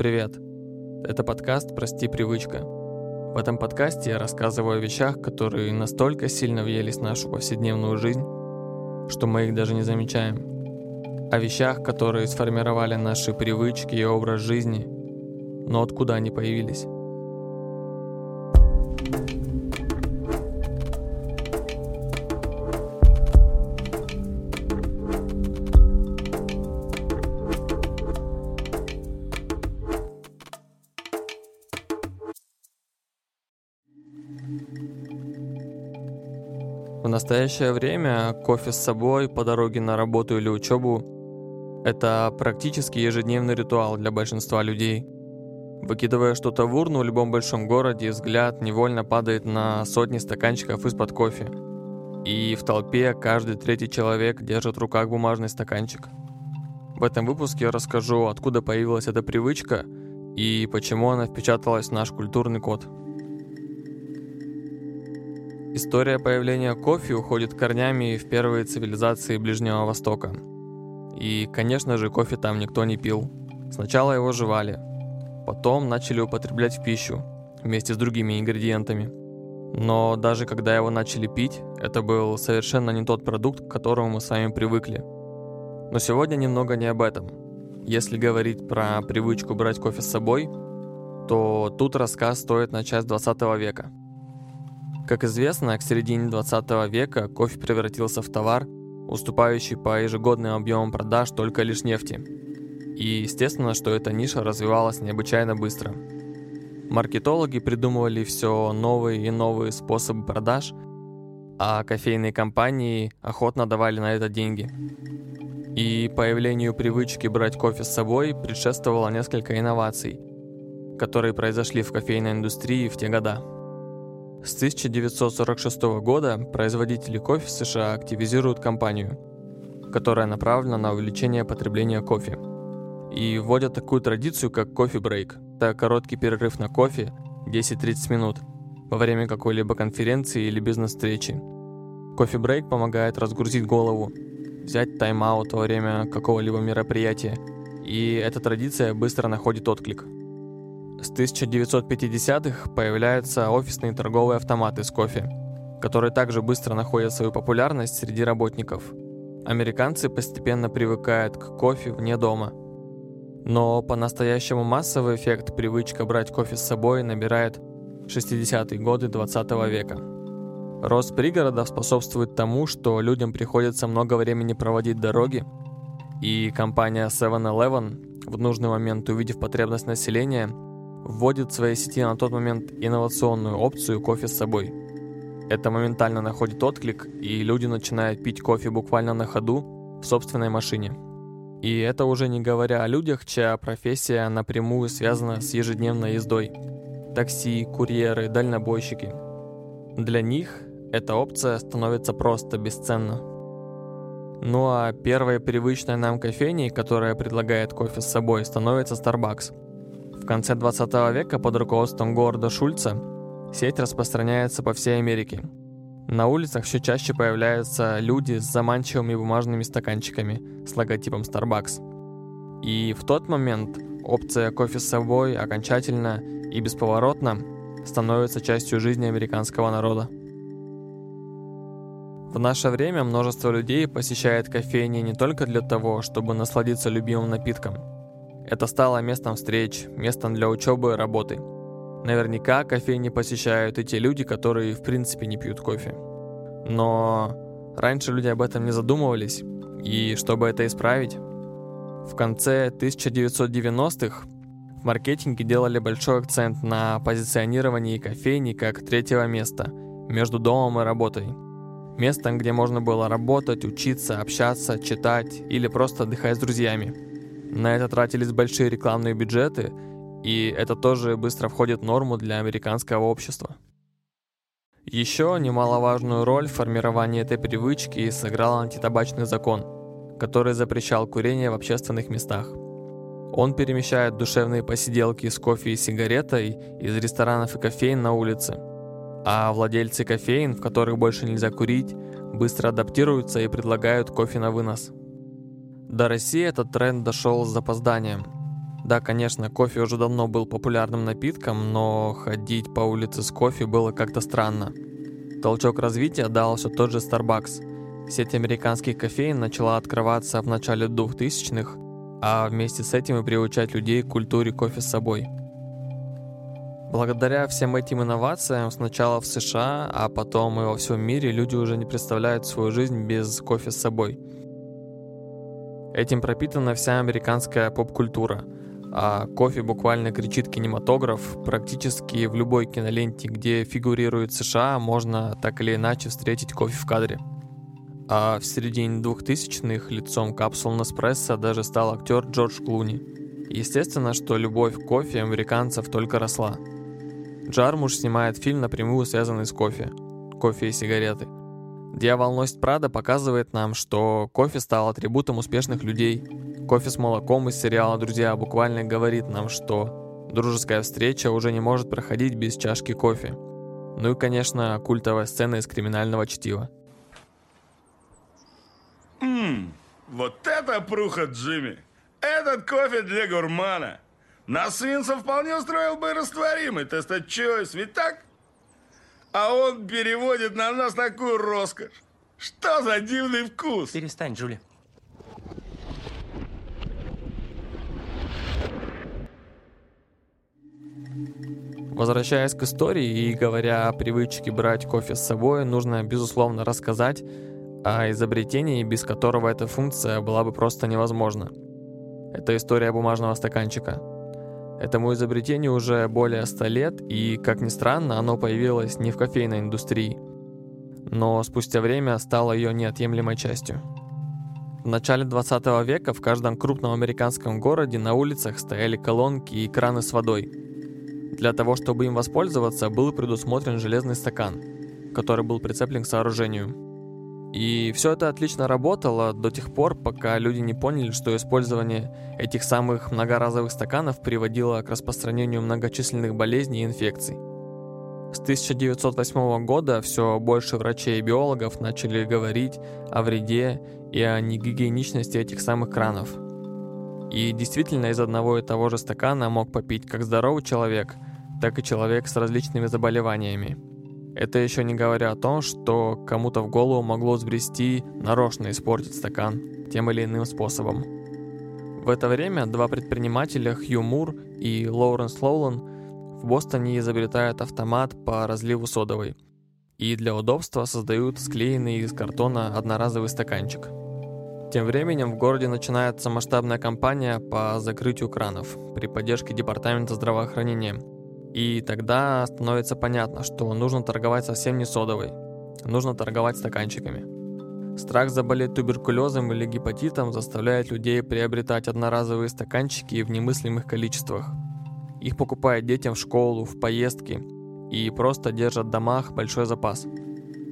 привет! Это подкаст «Прости, привычка». В этом подкасте я рассказываю о вещах, которые настолько сильно въелись в нашу повседневную жизнь, что мы их даже не замечаем. О вещах, которые сформировали наши привычки и образ жизни, но откуда они появились. Настоящее время кофе с собой по дороге на работу или учебу – это практически ежедневный ритуал для большинства людей. Выкидывая что-то в урну в любом большом городе, взгляд невольно падает на сотни стаканчиков из-под кофе. И в толпе каждый третий человек держит в руках бумажный стаканчик. В этом выпуске я расскажу, откуда появилась эта привычка и почему она впечаталась в наш культурный код – История появления кофе уходит корнями в первые цивилизации Ближнего Востока. И, конечно же, кофе там никто не пил. Сначала его жевали, потом начали употреблять в пищу вместе с другими ингредиентами. Но даже когда его начали пить, это был совершенно не тот продукт, к которому мы с вами привыкли. Но сегодня немного не об этом. Если говорить про привычку брать кофе с собой, то тут рассказ стоит на часть 20 века – как известно, к середине 20 века кофе превратился в товар, уступающий по ежегодным объемам продаж только лишь нефти. И естественно, что эта ниша развивалась необычайно быстро. Маркетологи придумывали все новые и новые способы продаж, а кофейные компании охотно давали на это деньги. И появлению привычки брать кофе с собой предшествовало несколько инноваций, которые произошли в кофейной индустрии в те года. С 1946 года производители кофе в США активизируют кампанию, которая направлена на увеличение потребления кофе. И вводят такую традицию, как кофе-брейк. Это короткий перерыв на кофе 10-30 минут во время какой-либо конференции или бизнес-встречи. Кофе-брейк помогает разгрузить голову, взять тайм-аут во время какого-либо мероприятия, и эта традиция быстро находит отклик – с 1950-х появляются офисные торговые автоматы с кофе, которые также быстро находят свою популярность среди работников. Американцы постепенно привыкают к кофе вне дома. Но по-настоящему массовый эффект привычка брать кофе с собой набирает 60-е годы 20 века. Рост пригородов способствует тому, что людям приходится много времени проводить в дороге, и компания 7-Eleven, в нужный момент увидев потребность населения, вводит в своей сети на тот момент инновационную опцию кофе с собой. Это моментально находит отклик, и люди начинают пить кофе буквально на ходу в собственной машине. И это уже не говоря о людях, чья профессия напрямую связана с ежедневной ездой. Такси, курьеры, дальнобойщики. Для них эта опция становится просто бесценна. Ну а первой привычной нам кофейней, которая предлагает кофе с собой, становится Starbucks – в конце 20 века под руководством города Шульца сеть распространяется по всей Америке. На улицах все чаще появляются люди с заманчивыми бумажными стаканчиками с логотипом Starbucks. И в тот момент опция кофе с собой окончательно и бесповоротно становится частью жизни американского народа. В наше время множество людей посещает кофейни не только для того, чтобы насладиться любимым напитком – это стало местом встреч, местом для учебы и работы. Наверняка кофейни посещают и те люди, которые в принципе не пьют кофе. Но раньше люди об этом не задумывались, и чтобы это исправить, в конце 1990-х в маркетинге делали большой акцент на позиционировании кофейни как третьего места между домом и работой. Местом, где можно было работать, учиться, общаться, читать или просто отдыхать с друзьями – на это тратились большие рекламные бюджеты, и это тоже быстро входит в норму для американского общества. Еще немаловажную роль в формировании этой привычки сыграл антитабачный закон, который запрещал курение в общественных местах. Он перемещает душевные посиделки с кофе и сигаретой из ресторанов и кофеин на улице, а владельцы кофеин, в которых больше нельзя курить, быстро адаптируются и предлагают кофе на вынос – до России этот тренд дошел с запозданием. Да, конечно, кофе уже давно был популярным напитком, но ходить по улице с кофе было как-то странно. Толчок развития дал все тот же Starbucks. Сеть американских кофеин начала открываться в начале 2000-х, а вместе с этим и приучать людей к культуре кофе с собой. Благодаря всем этим инновациям сначала в США, а потом и во всем мире люди уже не представляют свою жизнь без кофе с собой. Этим пропитана вся американская поп-культура – а кофе буквально кричит кинематограф. Практически в любой киноленте, где фигурирует США, можно так или иначе встретить кофе в кадре. А в середине 2000-х лицом капсул Неспрессо даже стал актер Джордж Клуни. Естественно, что любовь к кофе американцев только росла. Джармуш снимает фильм напрямую связанный с кофе. Кофе и сигареты. «Дьявол носит Прада» показывает нам, что кофе стал атрибутом успешных людей – Кофе с молоком из сериала «Друзья» буквально говорит нам, что дружеская встреча уже не может проходить без чашки кофе. Ну и, конечно, культовая сцена из криминального чтива. Ммм, вот это пруха, Джимми! Этот кофе для гурмана! Нас свинца вполне устроил бы растворимый тест-чойс, ведь так? А он переводит на нас такую роскошь. Что за дивный вкус? Перестань, Джули. Возвращаясь к истории и говоря о привычке брать кофе с собой, нужно, безусловно, рассказать о изобретении, без которого эта функция была бы просто невозможна. Это история бумажного стаканчика. Этому изобретению уже более 100 лет, и, как ни странно, оно появилось не в кофейной индустрии, но спустя время стало ее неотъемлемой частью. В начале 20 века в каждом крупном американском городе на улицах стояли колонки и краны с водой – для того, чтобы им воспользоваться, был предусмотрен железный стакан, который был прицеплен к сооружению. И все это отлично работало до тех пор, пока люди не поняли, что использование этих самых многоразовых стаканов приводило к распространению многочисленных болезней и инфекций. С 1908 года все больше врачей и биологов начали говорить о вреде и о негигиеничности этих самых кранов. И действительно из одного и того же стакана мог попить как здоровый человек – так и человек с различными заболеваниями. Это еще не говоря о том, что кому-то в голову могло сбрести нарочно испортить стакан тем или иным способом. В это время два предпринимателя Хью Мур и Лоуренс Лоулан в Бостоне изобретают автомат по разливу содовой и для удобства создают склеенный из картона одноразовый стаканчик. Тем временем в городе начинается масштабная кампания по закрытию кранов при поддержке Департамента здравоохранения – и тогда становится понятно, что нужно торговать совсем не содовой. Нужно торговать стаканчиками. Страх заболеть туберкулезом или гепатитом заставляет людей приобретать одноразовые стаканчики в немыслимых количествах. Их покупают детям в школу, в поездки и просто держат в домах большой запас.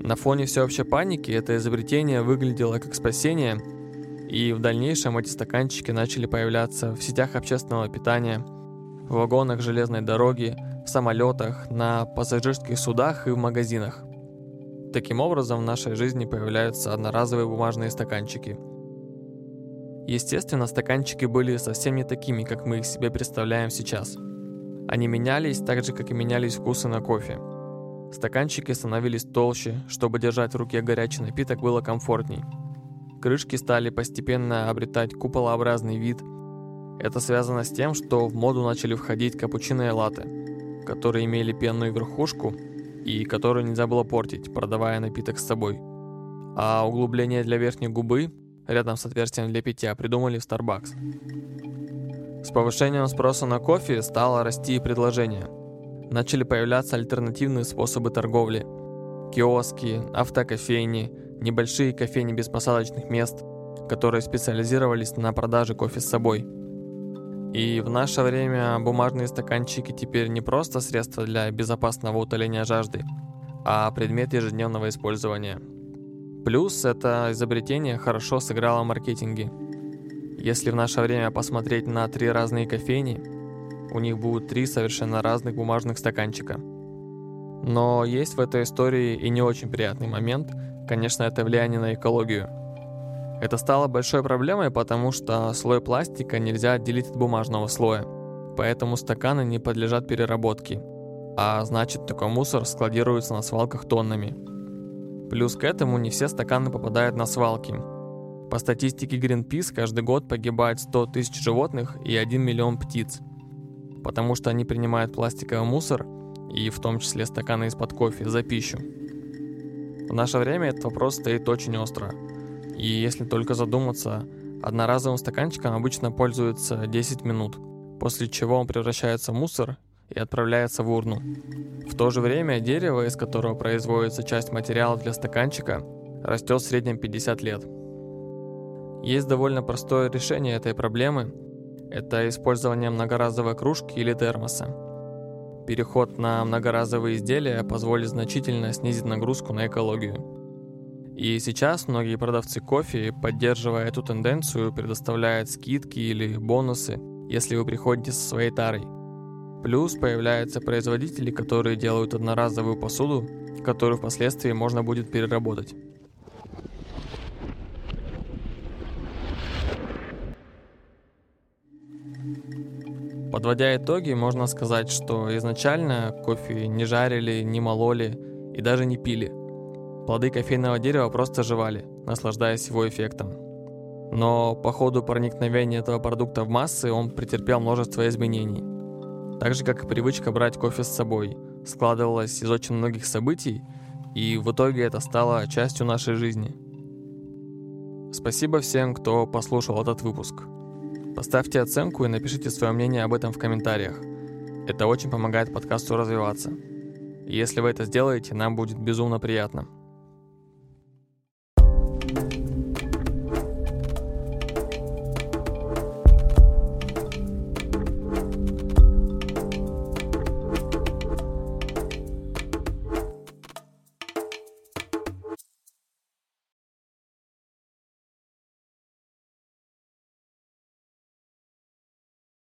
На фоне всеобщей паники это изобретение выглядело как спасение, и в дальнейшем эти стаканчики начали появляться в сетях общественного питания – в вагонах железной дороги, в самолетах, на пассажирских судах и в магазинах. Таким образом, в нашей жизни появляются одноразовые бумажные стаканчики. Естественно, стаканчики были совсем не такими, как мы их себе представляем сейчас. Они менялись так же, как и менялись вкусы на кофе. Стаканчики становились толще, чтобы держать в руке горячий напиток было комфортней. Крышки стали постепенно обретать куполообразный вид – это связано с тем, что в моду начали входить капучино и латте, которые имели пенную верхушку и которую нельзя было портить, продавая напиток с собой. А углубление для верхней губы, рядом с отверстием для питья, придумали в Starbucks. С повышением спроса на кофе стало расти и предложение. Начали появляться альтернативные способы торговли. Киоски, автокофейни, небольшие кофейни без посадочных мест, которые специализировались на продаже кофе с собой – и в наше время бумажные стаканчики теперь не просто средство для безопасного утоления жажды, а предмет ежедневного использования. Плюс это изобретение хорошо сыграло в маркетинге. Если в наше время посмотреть на три разные кофейни, у них будут три совершенно разных бумажных стаканчика. Но есть в этой истории и не очень приятный момент, конечно, это влияние на экологию. Это стало большой проблемой, потому что слой пластика нельзя отделить от бумажного слоя, поэтому стаканы не подлежат переработке, а значит такой мусор складируется на свалках тоннами. Плюс к этому не все стаканы попадают на свалки. По статистике Greenpeace каждый год погибает 100 тысяч животных и 1 миллион птиц, потому что они принимают пластиковый мусор, и в том числе стаканы из-под кофе, за пищу. В наше время этот вопрос стоит очень остро – и если только задуматься, одноразовым стаканчиком обычно пользуются 10 минут, после чего он превращается в мусор и отправляется в урну. В то же время дерево, из которого производится часть материала для стаканчика, растет в среднем 50 лет. Есть довольно простое решение этой проблемы – это использование многоразовой кружки или термоса. Переход на многоразовые изделия позволит значительно снизить нагрузку на экологию. И сейчас многие продавцы кофе, поддерживая эту тенденцию, предоставляют скидки или бонусы, если вы приходите со своей тарой. Плюс появляются производители, которые делают одноразовую посуду, которую впоследствии можно будет переработать. Подводя итоги, можно сказать, что изначально кофе не жарили, не мололи и даже не пили – Плоды кофейного дерева просто жевали, наслаждаясь его эффектом. Но по ходу проникновения этого продукта в массы он претерпел множество изменений. Так же, как и привычка брать кофе с собой, складывалась из очень многих событий, и в итоге это стало частью нашей жизни. Спасибо всем, кто послушал этот выпуск. Поставьте оценку и напишите свое мнение об этом в комментариях. Это очень помогает подкасту развиваться. Если вы это сделаете, нам будет безумно приятно.